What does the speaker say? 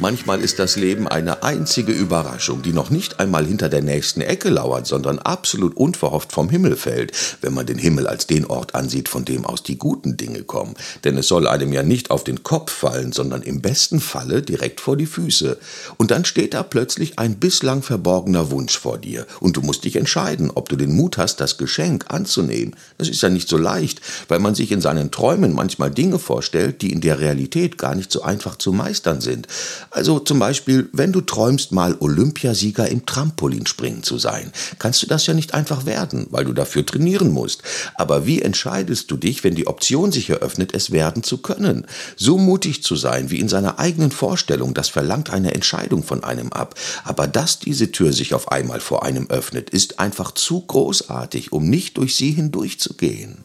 Manchmal ist das Leben eine einzige Überraschung, die noch nicht einmal hinter der nächsten Ecke lauert, sondern absolut unverhofft vom Himmel fällt, wenn man den Himmel als den Ort ansieht, von dem aus die guten Dinge kommen. Denn es soll einem ja nicht auf den Kopf fallen, sondern im besten Falle direkt vor die Füße. Und dann steht da plötzlich ein bislang verborgener Wunsch vor dir. Und du musst dich entscheiden, ob du den Mut hast, das Geschenk anzunehmen. Das ist ja nicht so leicht, weil man sich in seinen Träumen manchmal Dinge vorstellt, die in der Realität gar nicht so einfach zu meistern sind. Also zum Beispiel, wenn du träumst, mal Olympiasieger im Trampolinspringen zu sein, kannst du das ja nicht einfach werden, weil du dafür trainieren musst. Aber wie entscheidest du dich, wenn die Option sich eröffnet, es werden zu können? So mutig zu sein wie in seiner eigenen Vorstellung, das verlangt eine Entscheidung von einem ab. Aber dass diese Tür sich auf einmal vor einem öffnet, ist einfach zu großartig, um nicht durch sie hindurchzugehen.